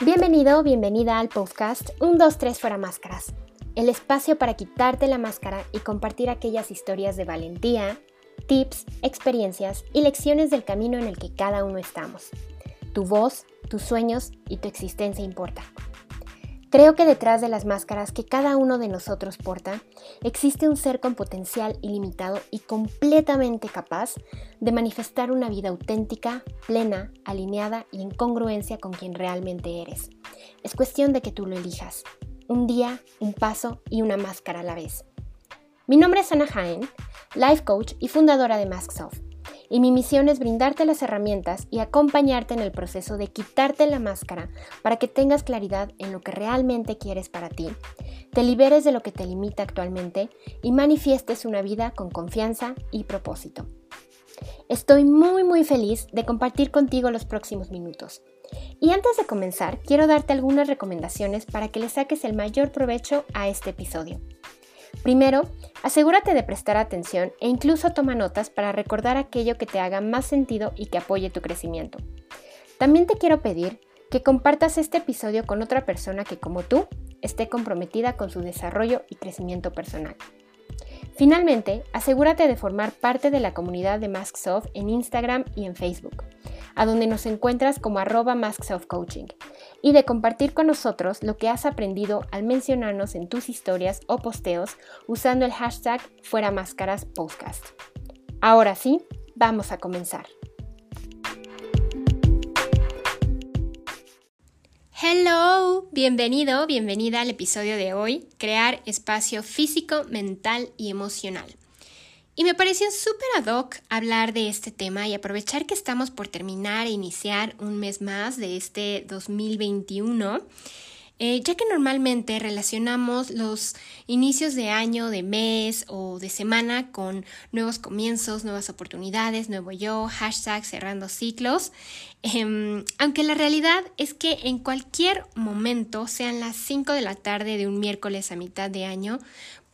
Bienvenido, bienvenida al podcast 1, 2, 3 fuera máscaras, el espacio para quitarte la máscara y compartir aquellas historias de valentía, tips, experiencias y lecciones del camino en el que cada uno estamos. Tu voz, tus sueños y tu existencia importa. Creo que detrás de las máscaras que cada uno de nosotros porta, existe un ser con potencial ilimitado y completamente capaz de manifestar una vida auténtica, plena, alineada y en congruencia con quien realmente eres. Es cuestión de que tú lo elijas. Un día, un paso y una máscara a la vez. Mi nombre es Ana Jaén, life coach y fundadora de MaskSoft y mi misión es brindarte las herramientas y acompañarte en el proceso de quitarte la máscara para que tengas claridad en lo que realmente quieres para ti, te liberes de lo que te limita actualmente y manifiestes una vida con confianza y propósito. Estoy muy muy feliz de compartir contigo los próximos minutos. Y antes de comenzar, quiero darte algunas recomendaciones para que le saques el mayor provecho a este episodio. Primero, asegúrate de prestar atención e incluso toma notas para recordar aquello que te haga más sentido y que apoye tu crecimiento. También te quiero pedir que compartas este episodio con otra persona que como tú esté comprometida con su desarrollo y crecimiento personal. Finalmente, asegúrate de formar parte de la comunidad de MaskSoft en Instagram y en Facebook, a donde nos encuentras como arroba MaskSoftCoaching, y de compartir con nosotros lo que has aprendido al mencionarnos en tus historias o posteos usando el hashtag Fuera Máscaras Podcast. Ahora sí, vamos a comenzar. Hello, bienvenido, bienvenida al episodio de hoy, crear espacio físico, mental y emocional. Y me pareció súper ad hoc hablar de este tema y aprovechar que estamos por terminar e iniciar un mes más de este 2021 eh, ya que normalmente relacionamos los inicios de año, de mes o de semana con nuevos comienzos, nuevas oportunidades, nuevo yo, hashtag cerrando ciclos, em, aunque la realidad es que en cualquier momento, sean las 5 de la tarde de un miércoles a mitad de año,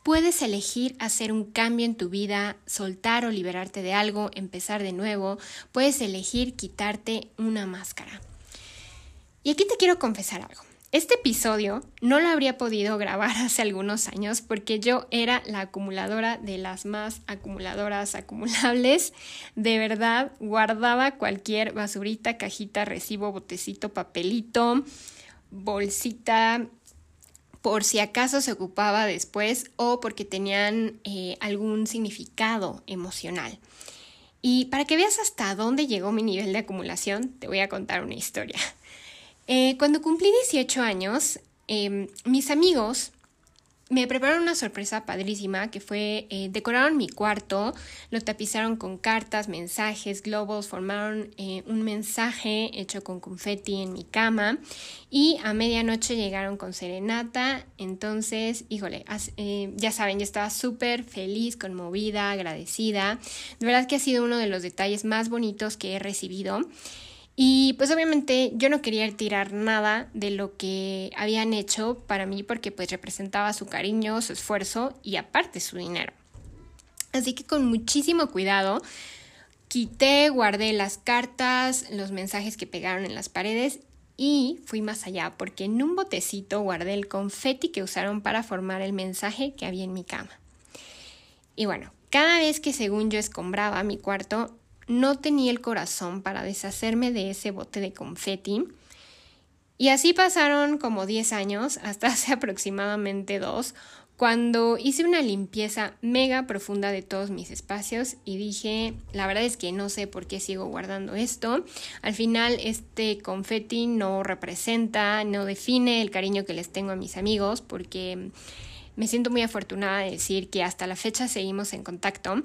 Puedes elegir hacer un cambio en tu vida, soltar o liberarte de algo, empezar de nuevo. Puedes elegir quitarte una máscara. Y aquí te quiero confesar algo. Este episodio no lo habría podido grabar hace algunos años porque yo era la acumuladora de las más acumuladoras acumulables. De verdad, guardaba cualquier basurita, cajita, recibo, botecito, papelito, bolsita, por si acaso se ocupaba después o porque tenían eh, algún significado emocional. Y para que veas hasta dónde llegó mi nivel de acumulación, te voy a contar una historia. Eh, cuando cumplí 18 años, em, mis amigos me prepararon una sorpresa padrísima que fue eh, decoraron mi cuarto, lo tapizaron con cartas, mensajes, globos, formaron eh, un mensaje hecho con confeti en mi cama y a medianoche llegaron con serenata. Entonces, híjole, ya saben, yo estaba súper feliz, conmovida, agradecida. De verdad que ha sido uno de los detalles más bonitos que he recibido. Y pues obviamente yo no quería tirar nada de lo que habían hecho para mí porque pues representaba su cariño, su esfuerzo y aparte su dinero. Así que con muchísimo cuidado quité, guardé las cartas, los mensajes que pegaron en las paredes y fui más allá porque en un botecito guardé el confeti que usaron para formar el mensaje que había en mi cama. Y bueno, cada vez que según yo escombraba mi cuarto, no tenía el corazón para deshacerme de ese bote de confeti. Y así pasaron como 10 años, hasta hace aproximadamente dos, cuando hice una limpieza mega profunda de todos mis espacios y dije, la verdad es que no sé por qué sigo guardando esto. Al final este confeti no representa, no define el cariño que les tengo a mis amigos porque me siento muy afortunada de decir que hasta la fecha seguimos en contacto.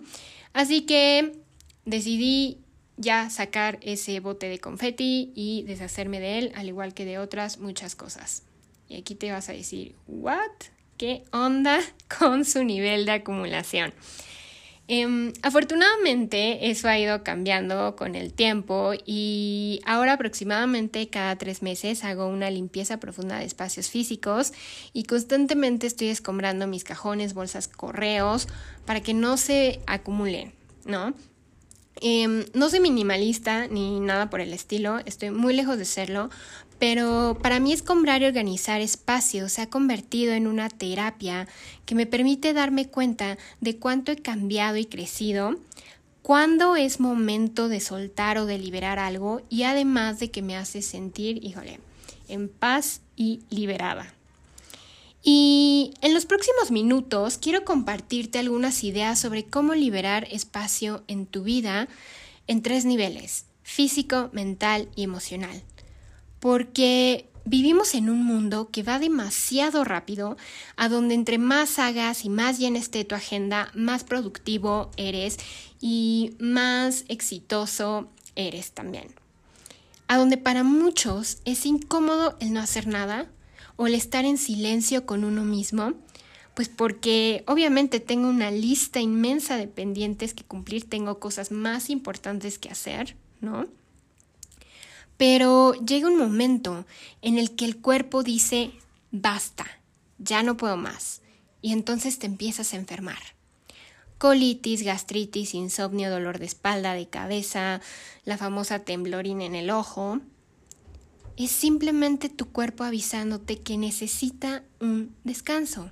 Así que decidí ya sacar ese bote de confeti y deshacerme de él, al igual que de otras muchas cosas. Y aquí te vas a decir, ¿what? ¿Qué onda con su nivel de acumulación? Em, afortunadamente eso ha ido cambiando con el tiempo y ahora aproximadamente cada tres meses hago una limpieza profunda de espacios físicos y constantemente estoy escombrando mis cajones, bolsas, correos para que no se acumulen, ¿no? Em, no soy minimalista ni nada por el estilo, estoy muy lejos de serlo, pero para mí escombrar y organizar espacios se ha convertido en una terapia que me permite darme cuenta de cuánto he cambiado y crecido, cuándo es momento de soltar o de liberar algo y además de que me hace sentir, híjole, en paz y liberada. Y en los próximos minutos quiero compartirte algunas ideas sobre cómo liberar espacio en tu vida en tres niveles, físico, mental y emocional. Porque vivimos en un mundo que va demasiado rápido, a donde entre más hagas y más llena esté tu agenda, más productivo eres y más exitoso eres también. A donde para muchos es incómodo el no hacer nada o el estar en silencio con uno mismo, pues porque obviamente tengo una lista inmensa de pendientes que cumplir, tengo cosas más importantes que hacer, ¿no? Pero llega un momento en el que el cuerpo dice, basta, ya no puedo más, y entonces te empiezas a enfermar. Colitis, gastritis, insomnio, dolor de espalda, de cabeza, la famosa temblorina en el ojo, es simplemente tu cuerpo avisándote que necesita un descanso.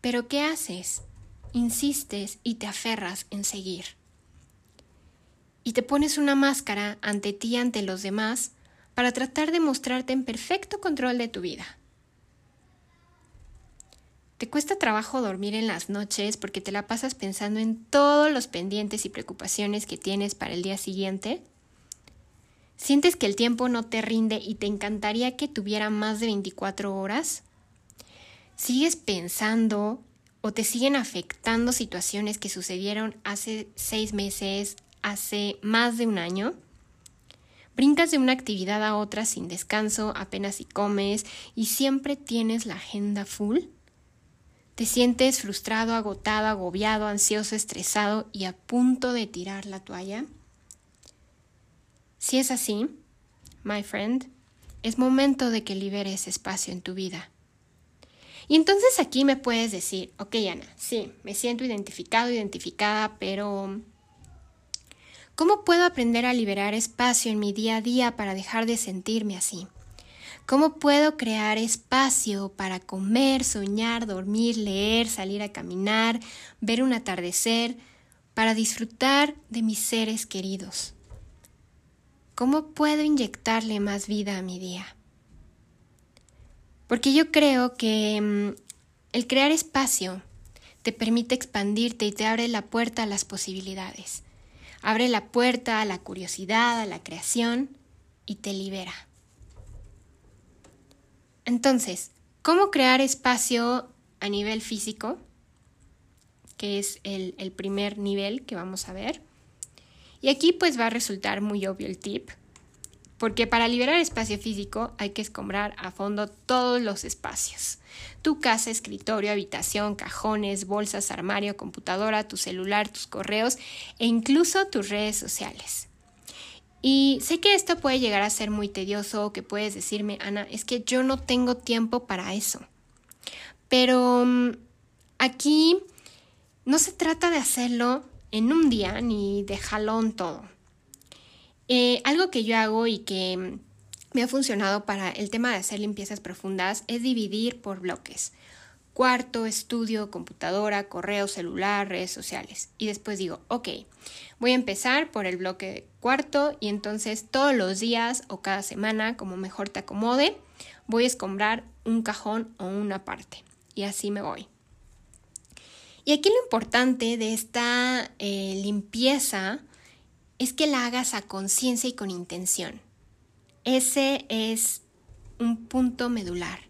Pero ¿qué haces? Insistes y te aferras en seguir. Y te pones una máscara ante ti y ante los demás para tratar de mostrarte en perfecto control de tu vida. ¿Te cuesta trabajo dormir en las noches porque te la pasas pensando en todos los pendientes y preocupaciones que tienes para el día siguiente? ¿Sientes que el tiempo no te rinde y te encantaría que tuviera más de 24 horas? ¿Sigues pensando o te siguen afectando situaciones que sucedieron hace seis meses, hace más de un año? Brincas de una actividad a otra sin descanso, apenas si comes y siempre tienes la agenda full. ¿Te sientes frustrado, agotado, agobiado, ansioso, estresado y a punto de tirar la toalla? Si es así, my friend, es momento de que liberes espacio en tu vida. Y entonces aquí me puedes decir, ok Ana, sí, me siento identificado, identificada, pero ¿cómo puedo aprender a liberar espacio en mi día a día para dejar de sentirme así? ¿Cómo puedo crear espacio para comer, soñar, dormir, leer, salir a caminar, ver un atardecer, para disfrutar de mis seres queridos? ¿Cómo puedo inyectarle más vida a mi día? Porque yo creo que mm, el crear espacio te permite expandirte y te abre la puerta a las posibilidades. Abre la puerta a la curiosidad, a la creación y te libera. Entonces, ¿cómo crear espacio a nivel físico? Que es el, el primer nivel que vamos a ver. Y aquí pues va a resultar muy obvio el tip, porque para liberar espacio físico hay que escombrar a fondo todos los espacios. Tu casa, escritorio, habitación, cajones, bolsas, armario, computadora, tu celular, tus correos e incluso tus redes sociales. Y sé que esto puede llegar a ser muy tedioso, que puedes decirme, Ana, es que yo no tengo tiempo para eso. Pero mm, aquí no se trata de hacerlo en un día ni de jalón todo. Eh, algo que yo hago y que me ha funcionado para el tema de hacer limpiezas profundas es dividir por bloques. Cuarto, estudio, computadora, correo, celular, redes sociales. Y después digo, ok, voy a empezar por el bloque cuarto y entonces todos los días o cada semana, como mejor te acomode, voy a escombrar un cajón o una parte. Y así me voy. Y aquí lo importante de esta eh, limpieza es que la hagas a conciencia y con intención. Ese es un punto medular.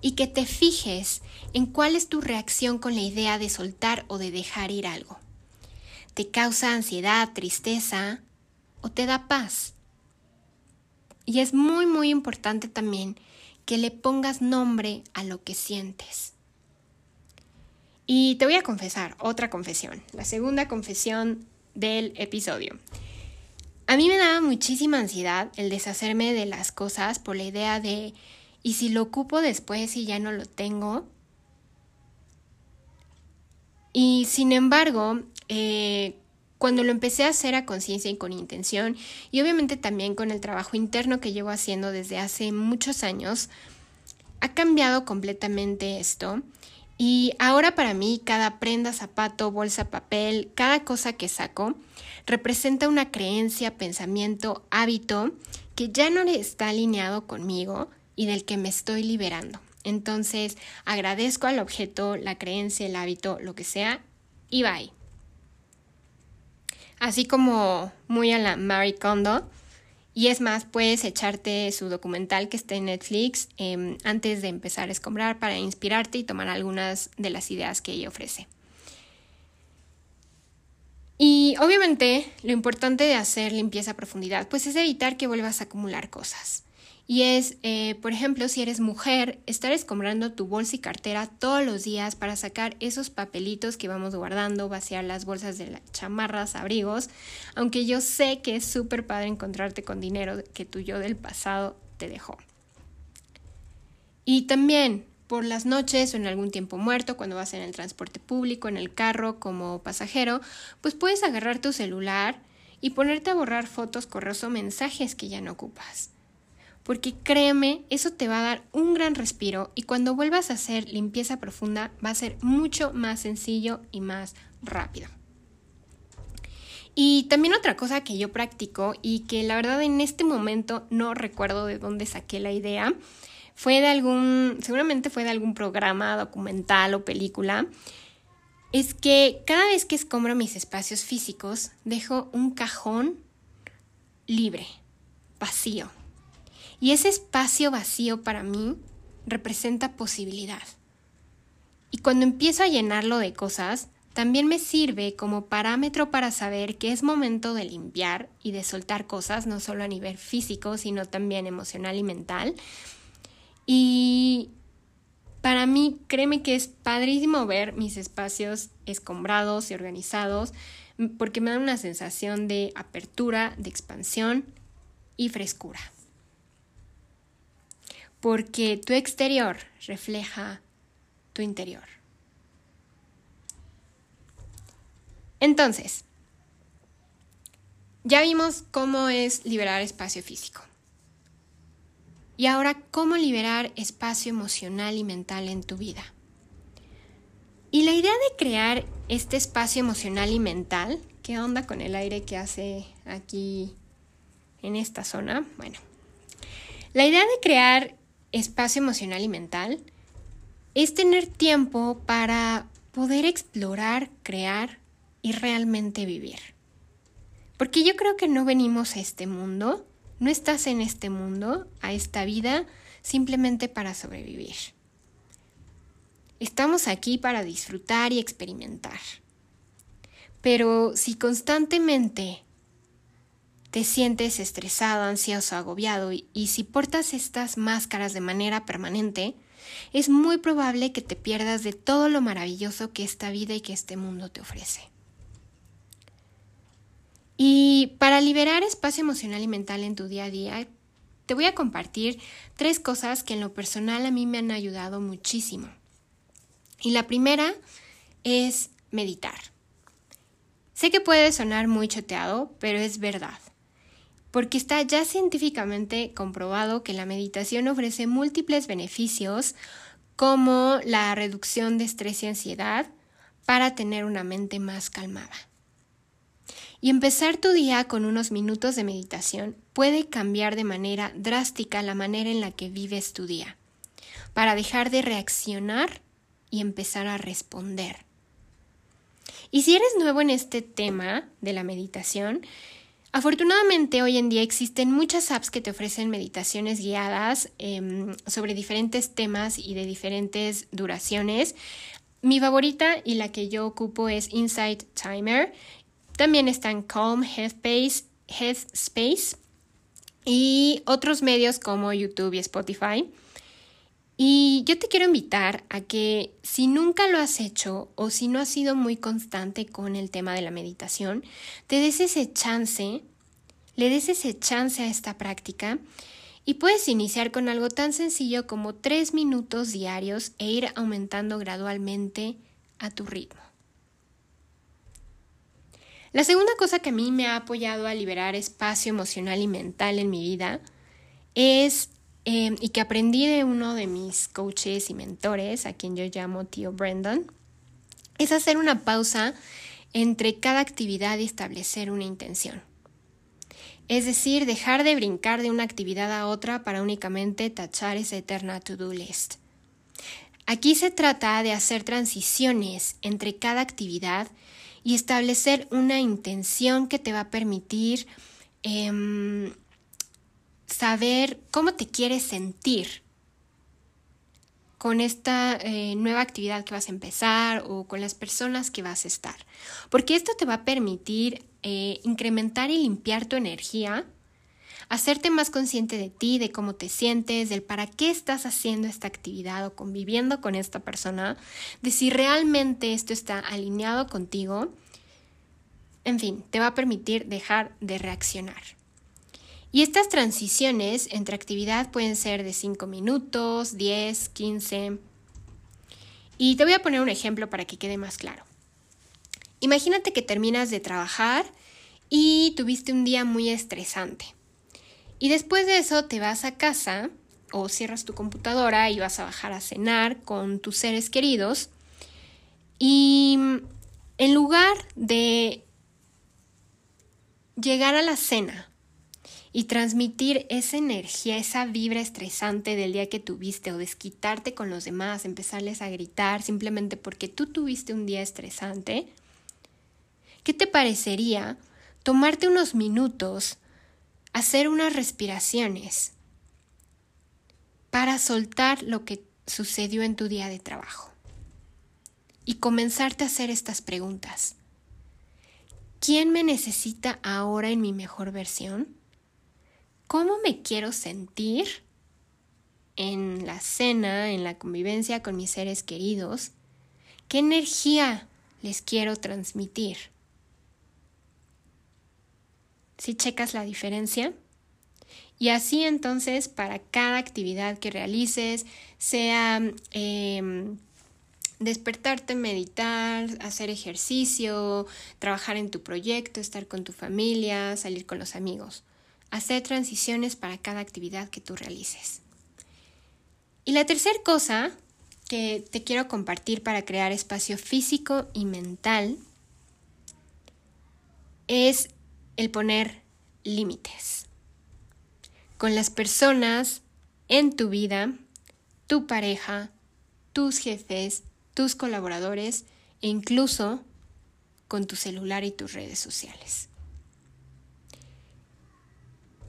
Y que te fijes en cuál es tu reacción con la idea de soltar o de dejar ir algo. ¿Te causa ansiedad, tristeza o te da paz? Y es muy, muy importante también que le pongas nombre a lo que sientes. Y te voy a confesar otra confesión, la segunda confesión del episodio. A mí me daba muchísima ansiedad el deshacerme de las cosas por la idea de, ¿y si lo ocupo después y ya no lo tengo? Y sin embargo, eh, cuando lo empecé a hacer a conciencia y con intención, y obviamente también con el trabajo interno que llevo haciendo desde hace muchos años, ha cambiado completamente esto. Y ahora para mí cada prenda, zapato, bolsa, papel, cada cosa que saco representa una creencia, pensamiento, hábito que ya no está alineado conmigo y del que me estoy liberando. Entonces agradezco al objeto, la creencia, el hábito, lo que sea, y bye. Así como muy a la Marie Kondo. Y es más, puedes echarte su documental que está en Netflix em, antes de empezar a escombrar para inspirarte y tomar algunas de las ideas que ella ofrece. Y obviamente lo importante de hacer limpieza a profundidad, pues es evitar que vuelvas a acumular cosas. Y es, eh, por ejemplo, si eres mujer, estar escombrando tu bolsa y cartera todos los días para sacar esos papelitos que vamos guardando, vaciar las bolsas de las chamarras, abrigos, aunque yo sé que es súper padre encontrarte con dinero que tu yo del pasado te dejó. Y también por las noches o en algún tiempo muerto, cuando vas en el transporte público, en el carro como pasajero, pues puedes agarrar tu celular y ponerte a borrar fotos, correos o mensajes que ya no ocupas porque créeme, eso te va a dar un gran respiro y cuando vuelvas a hacer limpieza profunda va a ser mucho más sencillo y más rápido. Y también otra cosa que yo practico y que la verdad en este momento no recuerdo de dónde saqué la idea, fue de algún, seguramente fue de algún programa, documental o película, es que cada vez que escombro mis espacios físicos, dejo un cajón libre, vacío y ese espacio vacío para mí representa posibilidad. Y cuando empiezo a llenarlo de cosas, también me sirve como parámetro para saber que es momento de limpiar y de soltar cosas, no solo a nivel físico, sino también emocional y mental. Y para mí, créeme que es padrísimo ver mis espacios escombrados y organizados, porque me dan una sensación de apertura, de expansión y frescura porque tu exterior refleja tu interior. Entonces, ya vimos cómo es liberar espacio físico. Y ahora, ¿cómo liberar espacio emocional y mental en tu vida? Y la idea de crear este espacio emocional y mental, ¿qué onda con el aire que hace aquí en esta zona? Bueno, la idea de crear espacio emocional y mental es tener tiempo para poder explorar, crear y realmente vivir. Porque yo creo que no venimos a este mundo, no estás en este mundo, a esta vida, simplemente para sobrevivir. Estamos aquí para disfrutar y experimentar. Pero si constantemente te sientes estresado, ansioso, agobiado y, si portas estas máscaras de manera permanente, es muy probable que te pierdas de todo lo maravilloso que esta vida y que este mundo te ofrece. Y para liberar espacio emocional y mental en tu día a día, te voy a compartir tres cosas que en lo personal a mí me han ayudado muchísimo. Y la primera es meditar. Sé que puede sonar muy choteado, pero es verdad porque está ya científicamente comprobado que la meditación ofrece múltiples beneficios como la reducción de estrés y ansiedad para tener una mente más calmada. Y empezar tu día con unos minutos de meditación puede cambiar de manera drástica la manera en la que vives tu día, para dejar de reaccionar y empezar a responder. Y si eres nuevo en este tema de la meditación, Afortunadamente hoy en día existen muchas apps que te ofrecen meditaciones guiadas em, sobre diferentes temas y de diferentes duraciones. Mi favorita y la que yo ocupo es Insight Timer. También están Calm, Headspace, Headspace y otros medios como YouTube y Spotify. Y yo te quiero invitar a que si nunca lo has hecho o si no has sido muy constante con el tema de la meditación, te des ese chance, le des ese chance a esta práctica y puedes iniciar con algo tan sencillo como tres minutos diarios e ir aumentando gradualmente a tu ritmo. La segunda cosa que a mí me ha apoyado a liberar espacio emocional y mental en mi vida es, em, y que aprendí de uno de mis coaches y mentores, a quien yo llamo tío Brendan, es hacer una pausa entre cada actividad y establecer una intención. Es decir, dejar de brincar de una actividad a otra para únicamente tachar esa eterna to-do list. Aquí se trata de hacer transiciones entre cada actividad y establecer una intención que te va a permitir em, saber cómo te quieres sentir con esta eh, nueva actividad que vas a empezar o con las personas que vas a estar. Porque esto te va a permitir eh, incrementar y limpiar tu energía, hacerte más consciente de ti, de cómo te sientes, del para qué estás haciendo esta actividad o conviviendo con esta persona, de si realmente esto está alineado contigo. En fin, te va a permitir dejar de reaccionar. Y estas transiciones entre actividad pueden ser de 5 minutos, 10, 15. Y te voy a poner un ejemplo para que quede más claro. Imagínate que terminas de trabajar y tuviste un día muy estresante. Y después de eso te vas a casa o cierras tu computadora y vas a bajar a cenar con tus seres queridos. Y en lugar de llegar a la cena y transmitir esa energía, esa vibra estresante del día que tuviste o desquitarte con los demás, empezarles a gritar simplemente porque tú tuviste un día estresante, ¿qué te parecería tomarte unos minutos, hacer unas respiraciones para soltar lo que sucedió en tu día de trabajo? Y comenzarte a hacer estas preguntas. ¿Quién me necesita ahora en mi mejor versión? Cómo me quiero sentir en la cena, en la convivencia con mis seres queridos, qué energía les quiero transmitir. Si checas la diferencia? Y así entonces para cada actividad que realices, sea em, despertarte, meditar, hacer ejercicio, trabajar en tu proyecto, estar con tu familia, salir con los amigos hacer transiciones para cada actividad que tú realices. Y la tercera cosa que te quiero compartir para crear espacio físico y mental es el poner límites con las personas en tu vida, tu pareja, tus jefes, tus colaboradores e incluso con tu celular y tus redes sociales.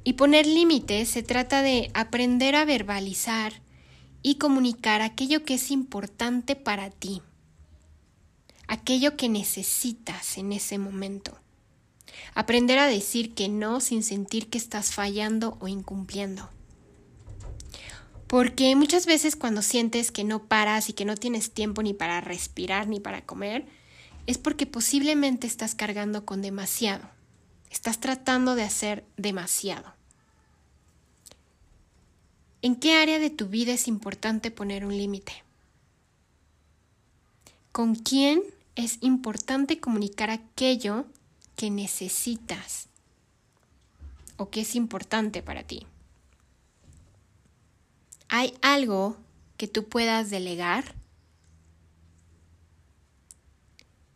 Y poner límites se trata de aprender a verbalizar y comunicar aquello que es importante para ti, aquello que necesitas en ese momento. Aprender a decir que no sin sentir que estás fallando o incumpliendo. Porque muchas veces cuando sientes que no paras y que no tienes tiempo ni para respirar ni para comer, es porque posiblemente estás cargando con demasiado. Estás tratando de hacer demasiado. ¿En qué área de tu vida es importante poner un límite? ¿Con quién es importante comunicar aquello que necesitas o que es importante para ti? ¿Hay algo que tú puedas delegar?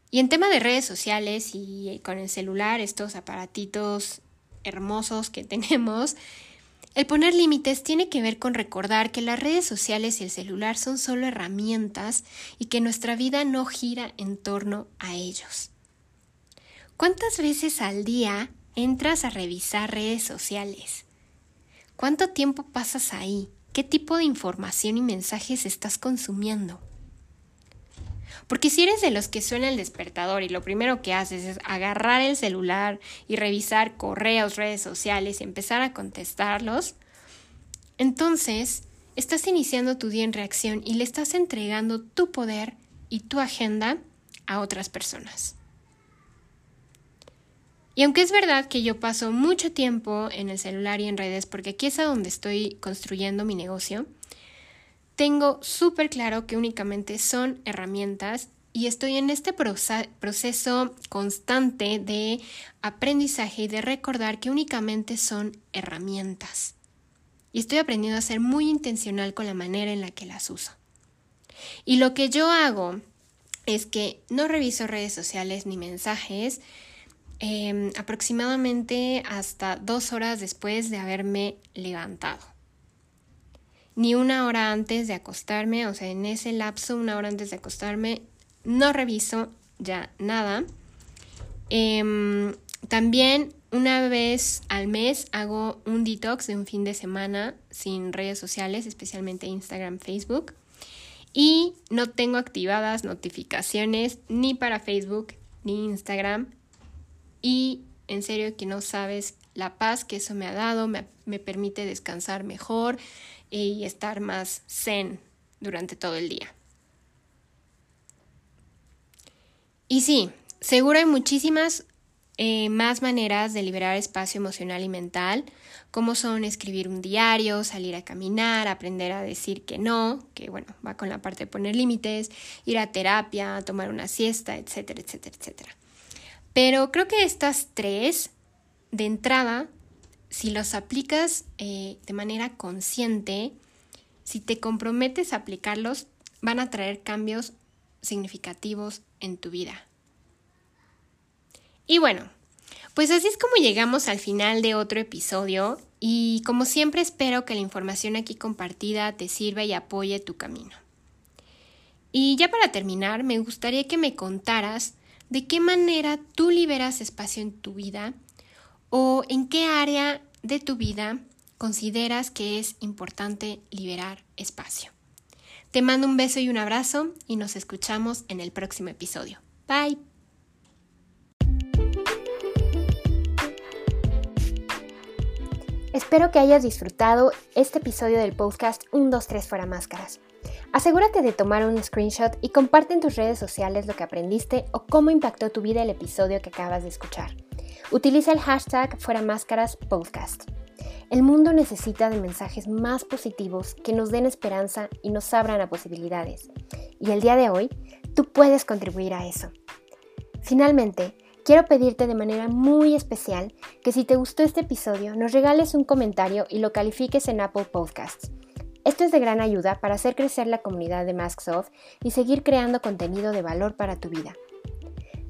Y en tema de redes sociales y con el celular, estos aparatitos hermosos que tenemos, el poner límites tiene que ver con recordar que las redes sociales y el celular son solo herramientas y que nuestra vida no gira en torno a ellos. ¿Cuántas veces al día entras a revisar redes sociales? ¿Cuánto tiempo pasas ahí? ¿Qué tipo de información y mensajes estás consumiendo? Porque si eres de los que suena el despertador y lo primero que haces es agarrar el celular y revisar correos, redes sociales y empezar a contestarlos, entonces estás iniciando tu día en reacción y le estás entregando tu poder y tu agenda a otras personas. Y aunque es verdad que yo paso mucho tiempo en el celular y en redes, porque aquí es a donde estoy construyendo mi negocio, tengo súper claro que únicamente son herramientas y estoy en este proceso constante de aprendizaje y de recordar que únicamente son herramientas. Y estoy aprendiendo a ser muy intencional con la manera en la que las uso. Y lo que yo hago es que no reviso redes sociales ni mensajes em, aproximadamente hasta dos horas después de haberme levantado. Ni una hora antes de acostarme, o sea, en ese lapso, una hora antes de acostarme, no reviso ya nada. Em, también una vez al mes hago un detox de un fin de semana sin redes sociales, especialmente Instagram, Facebook. Y no tengo activadas notificaciones ni para Facebook ni Instagram. Y en serio que no sabes la paz que eso me ha dado, me, me permite descansar mejor y estar más zen durante todo el día. Y sí, seguro hay muchísimas eh, más maneras de liberar espacio emocional y mental, como son escribir un diario, salir a caminar, aprender a decir que no, que bueno, va con la parte de poner límites, ir a terapia, tomar una siesta, etcétera, etcétera, etcétera. Pero creo que estas tres, de entrada, si los aplicas eh, de manera consciente, si te comprometes a aplicarlos, van a traer cambios significativos en tu vida. Y bueno, pues así es como llegamos al final de otro episodio y como siempre espero que la información aquí compartida te sirva y apoye tu camino. Y ya para terminar, me gustaría que me contaras de qué manera tú liberas espacio en tu vida o en qué área de tu vida consideras que es importante liberar espacio. Te mando un beso y un abrazo y nos escuchamos en el próximo episodio. Bye. Espero que hayas disfrutado este episodio del podcast 1, 2, 3 fuera máscaras. Asegúrate de tomar un screenshot y comparte en tus redes sociales lo que aprendiste o cómo impactó tu vida el episodio que acabas de escuchar. Utiliza el hashtag fuera máscaras podcast. El mundo necesita de mensajes más positivos que nos den esperanza y nos abran a posibilidades. Y el día de hoy, tú puedes contribuir a eso. Finalmente, quiero pedirte de manera muy especial que si te gustó este episodio, nos regales un comentario y lo califiques en Apple Podcasts. Esto es de gran ayuda para hacer crecer la comunidad de Masksoft y seguir creando contenido de valor para tu vida.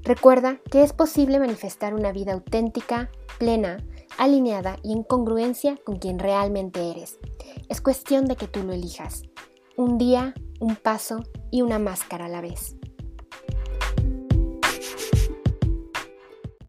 Recuerda que es posible manifestar una vida auténtica, plena, alineada y en congruencia con quien realmente eres. Es cuestión de que tú lo elijas. Un día, un paso y una máscara a la vez.